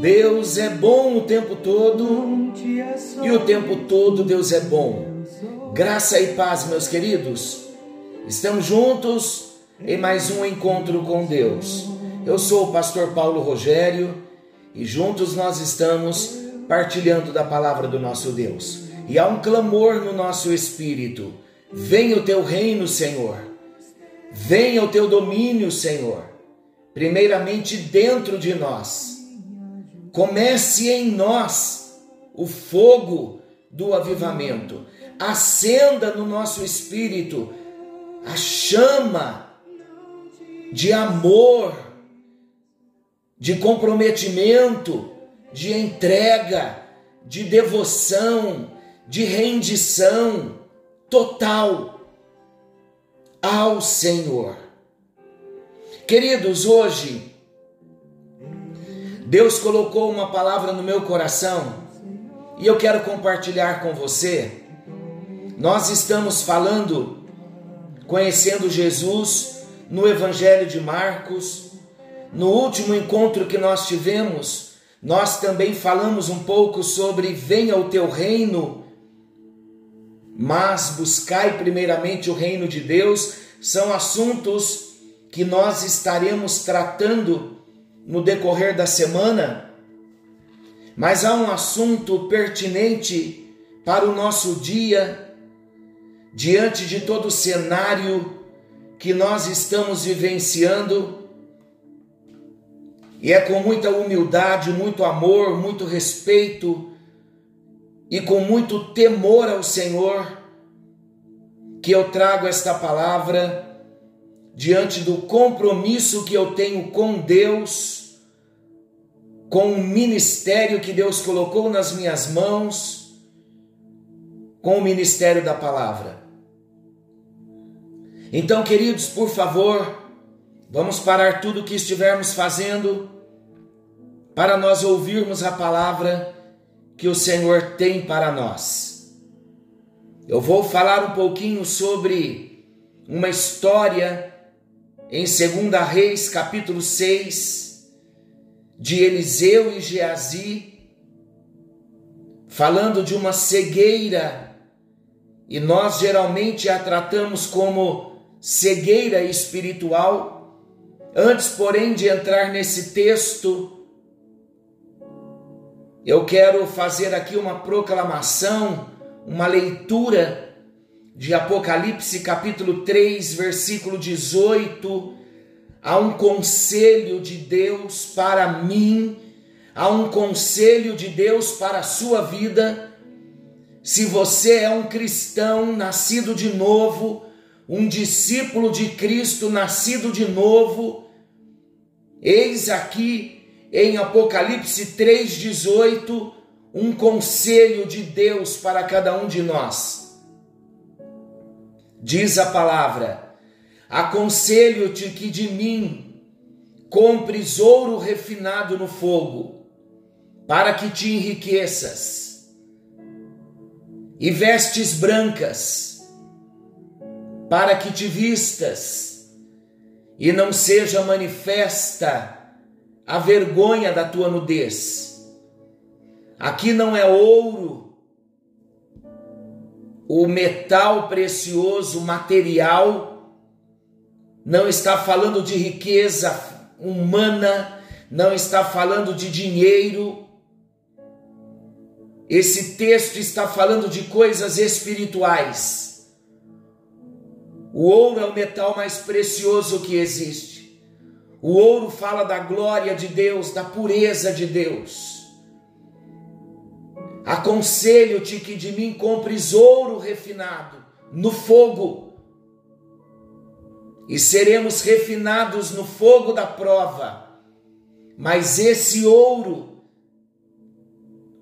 Deus é bom o tempo todo e o tempo todo Deus é bom. Graça e paz, meus queridos. Estamos juntos em mais um encontro com Deus. Eu sou o pastor Paulo Rogério e juntos nós estamos partilhando da palavra do nosso Deus. E há um clamor no nosso espírito: venha o teu reino, Senhor. Venha o teu domínio, Senhor. Primeiramente dentro de nós Comece em nós o fogo do avivamento. Acenda no nosso espírito a chama de amor, de comprometimento, de entrega, de devoção, de rendição total ao Senhor. Queridos, hoje Deus colocou uma palavra no meu coração e eu quero compartilhar com você. Nós estamos falando, conhecendo Jesus no Evangelho de Marcos. No último encontro que nós tivemos, nós também falamos um pouco sobre venha o teu reino, mas buscai primeiramente o reino de Deus. São assuntos que nós estaremos tratando no decorrer da semana, mas há um assunto pertinente para o nosso dia, diante de todo o cenário que nós estamos vivenciando, e é com muita humildade, muito amor, muito respeito e com muito temor ao Senhor que eu trago esta palavra diante do compromisso que eu tenho com Deus, com o ministério que Deus colocou nas minhas mãos, com o ministério da palavra. Então, queridos, por favor, vamos parar tudo o que estivermos fazendo para nós ouvirmos a palavra que o Senhor tem para nós. Eu vou falar um pouquinho sobre uma história em 2 Reis, capítulo 6, de Eliseu e Geazi, falando de uma cegueira, e nós geralmente a tratamos como cegueira espiritual. Antes, porém, de entrar nesse texto, eu quero fazer aqui uma proclamação, uma leitura de Apocalipse, capítulo 3, versículo 18, há um conselho de Deus para mim, há um conselho de Deus para a sua vida. Se você é um cristão nascido de novo, um discípulo de Cristo nascido de novo, eis aqui em Apocalipse 3,18 um conselho de Deus para cada um de nós. Diz a palavra: Aconselho-te que de mim compres ouro refinado no fogo, para que te enriqueças, e vestes brancas, para que te vistas, e não seja manifesta a vergonha da tua nudez. Aqui não é ouro o metal precioso, material, não está falando de riqueza humana, não está falando de dinheiro. Esse texto está falando de coisas espirituais. O ouro é o metal mais precioso que existe. O ouro fala da glória de Deus, da pureza de Deus. Aconselho-te que de mim compres ouro refinado no fogo, e seremos refinados no fogo da prova. Mas esse ouro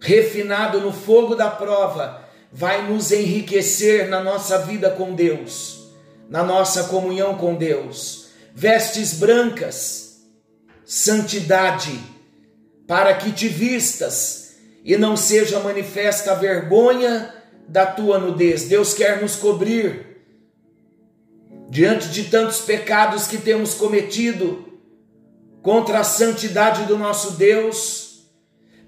refinado no fogo da prova, vai nos enriquecer na nossa vida com Deus, na nossa comunhão com Deus. Vestes brancas, santidade, para que te vistas e não seja manifesta a vergonha da tua nudez. Deus quer nos cobrir diante de tantos pecados que temos cometido contra a santidade do nosso Deus,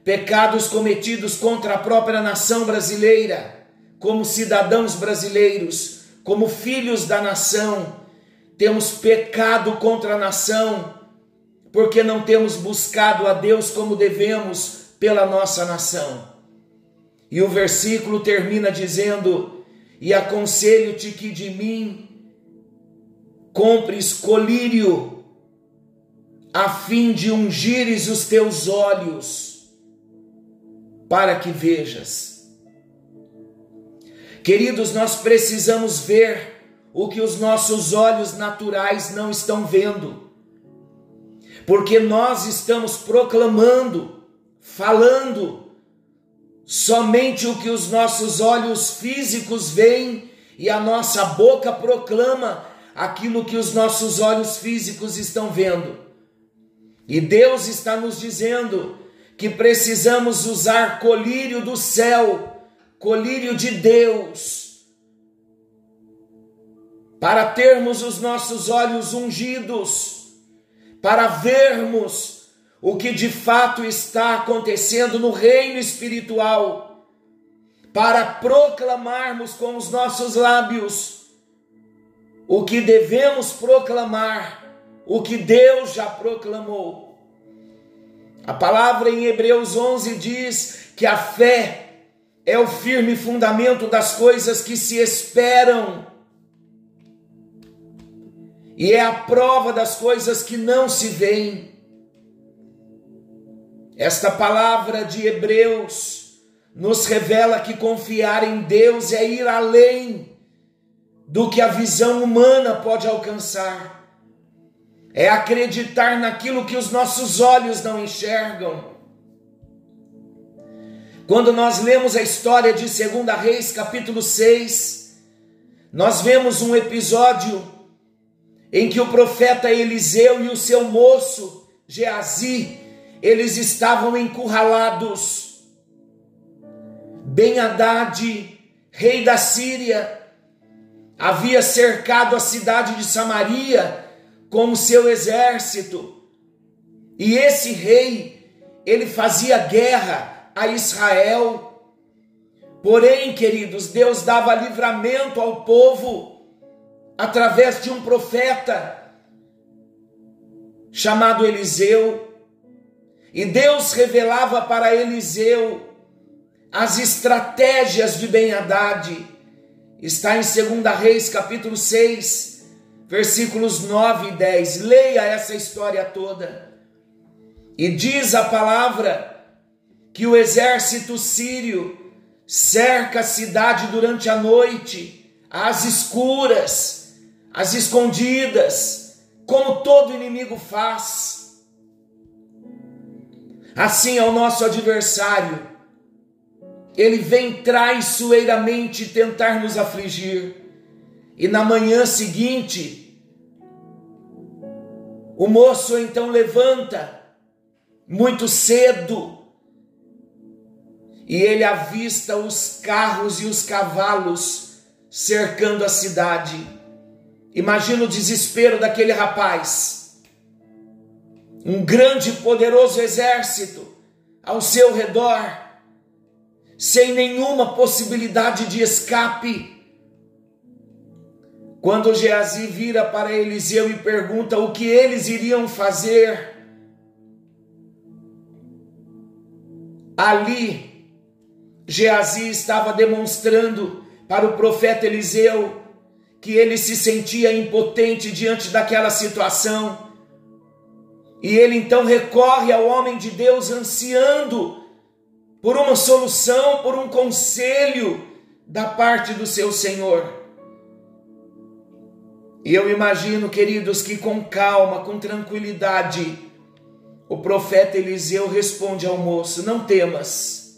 pecados cometidos contra a própria nação brasileira, como cidadãos brasileiros, como filhos da nação, temos pecado contra a nação, porque não temos buscado a Deus como devemos pela nossa nação. E o versículo termina dizendo: E aconselho-te que de mim compres colírio, a fim de ungires os teus olhos, para que vejas. Queridos, nós precisamos ver o que os nossos olhos naturais não estão vendo, porque nós estamos proclamando, falando, somente o que os nossos olhos físicos veem e a nossa boca proclama aquilo que os nossos olhos físicos estão vendo. E Deus está nos dizendo que precisamos usar colírio do céu, colírio de Deus, para termos os nossos olhos ungidos, para vermos o que de fato está acontecendo no reino espiritual, para proclamarmos com os nossos lábios o que devemos proclamar, o que Deus já proclamou. A palavra em Hebreus 11 diz que a fé é o firme fundamento das coisas que se esperam e é a prova das coisas que não se veem. Esta palavra de Hebreus nos revela que confiar em Deus é ir além do que a visão humana pode alcançar. É acreditar naquilo que os nossos olhos não enxergam. Quando nós lemos a história de 2 Reis, capítulo 6, nós vemos um episódio em que o profeta Eliseu e o seu moço Geazi, eles estavam encurralados. Ben Haddad, rei da Síria, havia cercado a cidade de Samaria com o seu exército. E esse rei, ele fazia guerra a Israel. Porém, queridos, Deus dava livramento ao povo através de um profeta chamado Eliseu. E Deus revelava para Eliseu as estratégias de Ben-Hadad está em 2 Reis, capítulo 6, versículos 9 e 10. Leia essa história toda. E diz a palavra que o exército sírio cerca a cidade durante a noite, às escuras, às escondidas, como todo inimigo faz. Assim é o nosso adversário ele vem traiçoeiramente tentar nos afligir. E na manhã seguinte, o moço então levanta muito cedo e ele avista os carros e os cavalos cercando a cidade. Imagina o desespero daquele rapaz. Um grande e poderoso exército ao seu redor sem nenhuma possibilidade de escape. Quando Geazi vira para Eliseu e pergunta o que eles iriam fazer, ali Geazi estava demonstrando para o profeta Eliseu que ele se sentia impotente diante daquela situação. E ele então recorre ao homem de Deus ansiando por uma solução, por um conselho da parte do seu Senhor. E eu imagino, queridos, que com calma, com tranquilidade, o profeta Eliseu responde ao moço: Não temas,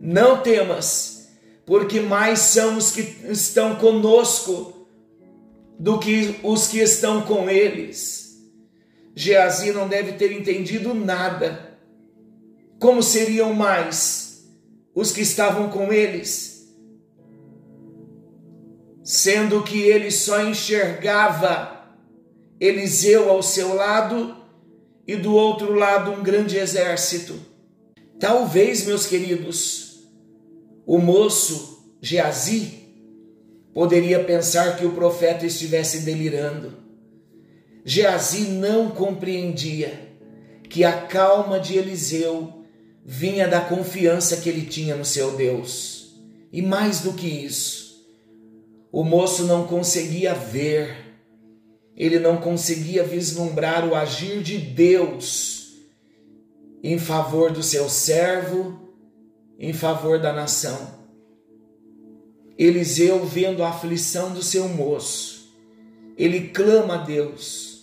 Não temas, porque mais são os que estão conosco do que os que estão com eles. Geazi não deve ter entendido nada. Como seriam mais os que estavam com eles? Sendo que ele só enxergava Eliseu ao seu lado e do outro lado um grande exército. Talvez, meus queridos, o moço Geazi poderia pensar que o profeta estivesse delirando. Geazi não compreendia que a calma de Eliseu vinha da confiança que ele tinha no seu Deus. E mais do que isso, o moço não conseguia ver ele não conseguia vislumbrar o agir de Deus em favor do seu servo, em favor da nação. Eliseu, vendo a aflição do seu moço, ele clama a Deus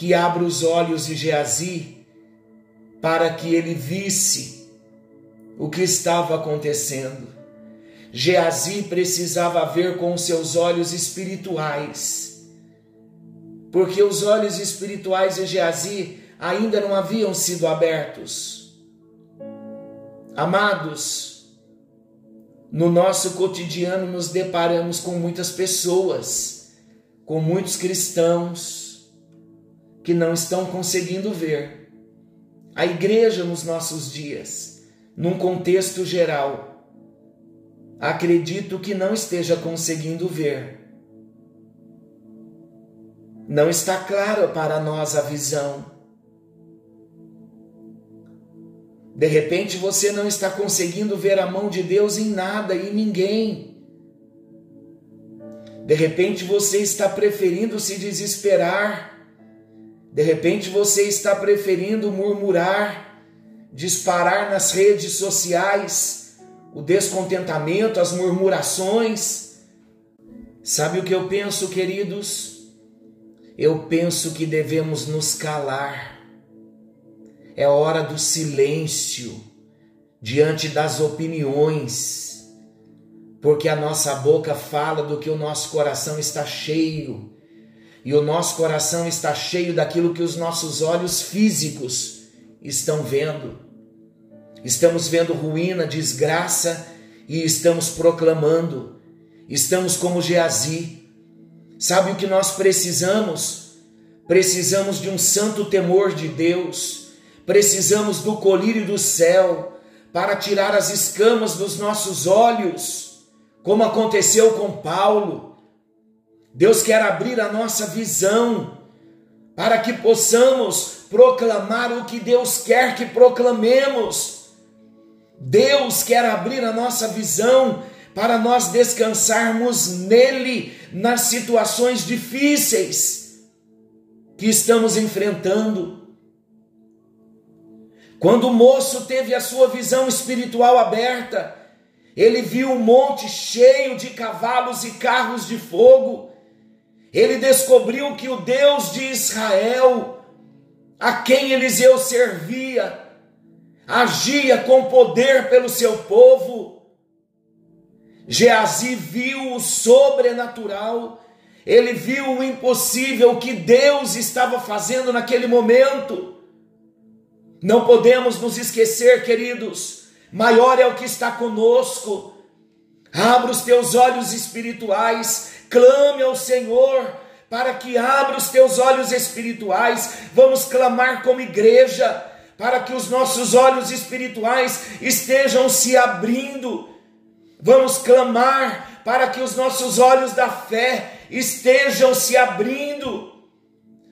que abra os olhos de Geazi para que ele visse o que estava acontecendo. Geazi precisava ver com seus olhos espirituais porque os olhos espirituais de Geazi ainda não haviam sido abertos. Amados, no nosso cotidiano nos deparamos com muitas pessoas, com muitos cristãos que não estão conseguindo ver. A igreja nos nossos dias, num contexto geral, acredito que não esteja conseguindo ver não está claro para nós a visão. De repente você não está conseguindo ver a mão de Deus em nada e ninguém. De repente você está preferindo se desesperar. De repente você está preferindo murmurar, disparar nas redes sociais o descontentamento, as murmurações. Sabe o que eu penso, queridos? eu penso que devemos nos calar. É hora do silêncio diante das opiniões, porque a nossa boca fala do que o nosso coração está cheio, e o nosso coração está cheio daquilo que os nossos olhos físicos estão vendo. Estamos vendo ruína, desgraça e estamos proclamando. Estamos como Geazi, Sabe o que nós precisamos? Precisamos de um santo temor de Deus, precisamos do colírio do céu para tirar as escamas dos nossos olhos, como aconteceu com Paulo. Deus quer abrir a nossa visão para que possamos proclamar o que Deus quer que proclamemos. Deus quer abrir a nossa visão para nós descansarmos nele nas situações difíceis que estamos enfrentando. Quando o moço teve a sua visão espiritual aberta, ele viu um monte cheio de cavalos e carros de fogo. Ele descobriu que o Deus de Israel, a quem Eliseu servia, agia com poder pelo seu povo Geazi viu o sobrenatural, ele viu o impossível que Deus estava fazendo naquele momento. Não podemos nos esquecer, queridos, maior é o que está conosco. Abra os teus olhos espirituais, clame ao Senhor para que abra os teus olhos espirituais. Vamos clamar como igreja para que os nossos olhos espirituais estejam se abrindo Vamos clamar para que os nossos olhos da fé estejam se abrindo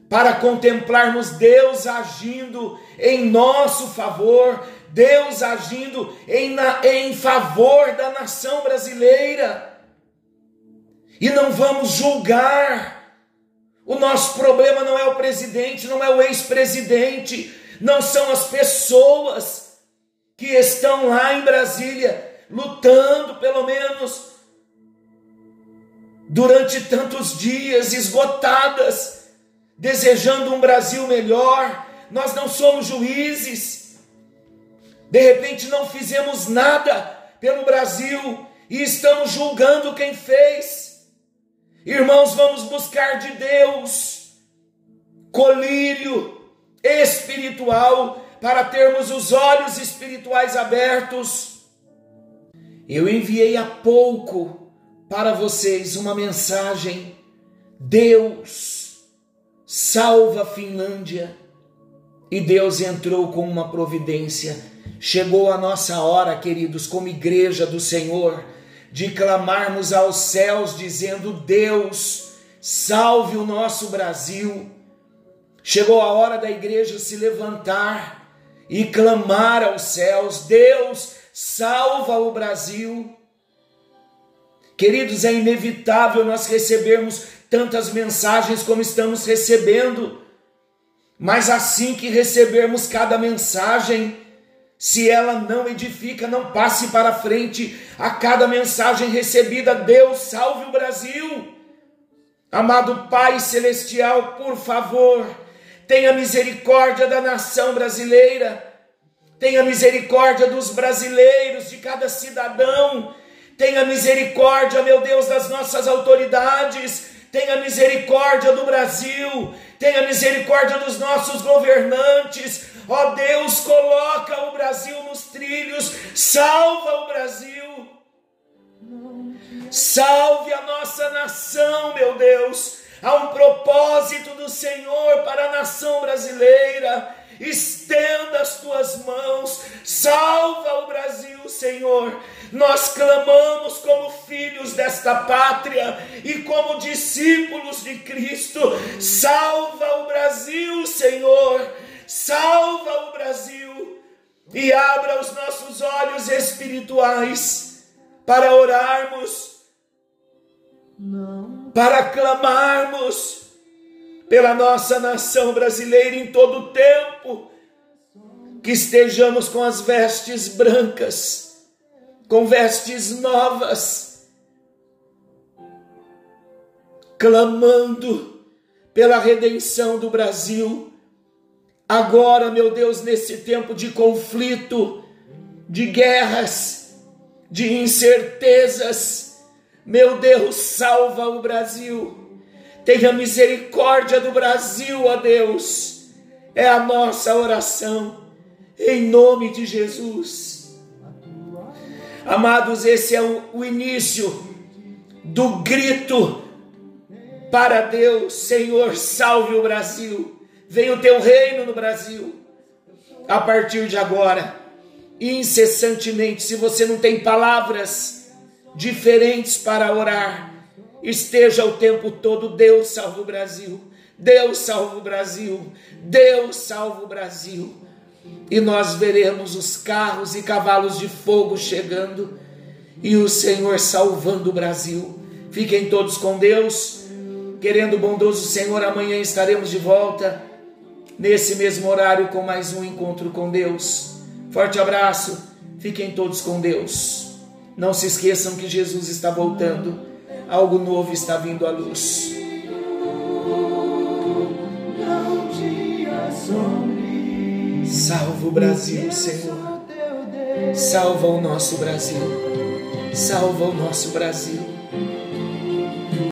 para contemplarmos Deus agindo em nosso favor, Deus agindo em, na, em favor da nação brasileira. E não vamos julgar. O nosso problema não é o presidente, não é o ex-presidente, não são as pessoas que estão lá em Brasília lutando pelo menos durante tantos dias, esgotadas, desejando um Brasil melhor. Nós não somos juízes. De repente não fizemos nada pelo Brasil e estamos julgando quem fez. Irmãos, vamos buscar de Deus colírio espiritual para termos os olhos espirituais abertos. Eu enviei há pouco para vocês uma mensagem. Deus salva a Finlândia. E Deus entrou com uma providência. Chegou a nossa hora, queridos, como igreja do Senhor, de clamarmos aos céus, dizendo: Deus, salve o nosso Brasil. Chegou a hora da igreja se levantar e clamar aos céus: Deus, salva o Brasil. Queridos, é inevitável nós recebermos tantas mensagens como estamos recebendo, mas assim que recebermos cada mensagem, se ela não edifica, não passe para frente. A cada mensagem recebida. Deus salve o Brasil. Amado Pai Celestial, por favor, tenha misericórdia da nação brasileira, tenha misericórdia dos brasileiros, de cada cidadão, tenha misericórdia, meu Deus, das nossas autoridades, tenha misericórdia do Brasil, tenha misericórdia dos nossos governantes, ó Deus, coloca Brasil nos trilhos, salva o Brasil, salve a nossa nação, meu Deus. Há um propósito do Senhor para a nação brasileira. Estenda as tuas mãos, salva o Brasil, Senhor. Nós clamamos como filhos desta pátria e como discípulos de Cristo. Salva o Brasil, Senhor. Salva o Brasil e abra os nossos olhos espirituais para orarmos, para clamarmos pela nossa nação brasileira em todo o tempo, que estejamos com as vestes brancas, com vestes novas, clamando pela redenção do Brasil. Agora, meu Deus, nesse tempo de conflito, de guerras, de incertezas, meu Deus, salva o Brasil Tenha misericórdia do Brasil, ó Deus. É a nossa oração, em nome de Jesus. Amados, esse é o, início do grito para Deus: Senhor, salve o Brasil. Venha o teu reino no Brasil. A partir de agora, incessantemente, se você não tem palavras diferentes para orar, esteja o tempo todo: Deus salva o Brasil, Deus salva o Brasil, Deus salva o Brasil. E nós veremos os carros e cavalos de fogo chegando e o Senhor salvando o Brasil. Fiquem todos com Deus. Querendo bondoso Senhor, amanhã estaremos de volta nesse mesmo horário com mais um encontro com Deus. Forte abraço. Fiquem todos com Deus. Não se esqueçam que Jesus está voltando algo novo está vindo à luz. Salva o Brasil, Senhor. Salva o nosso Brasil. Salva o nosso Brasil.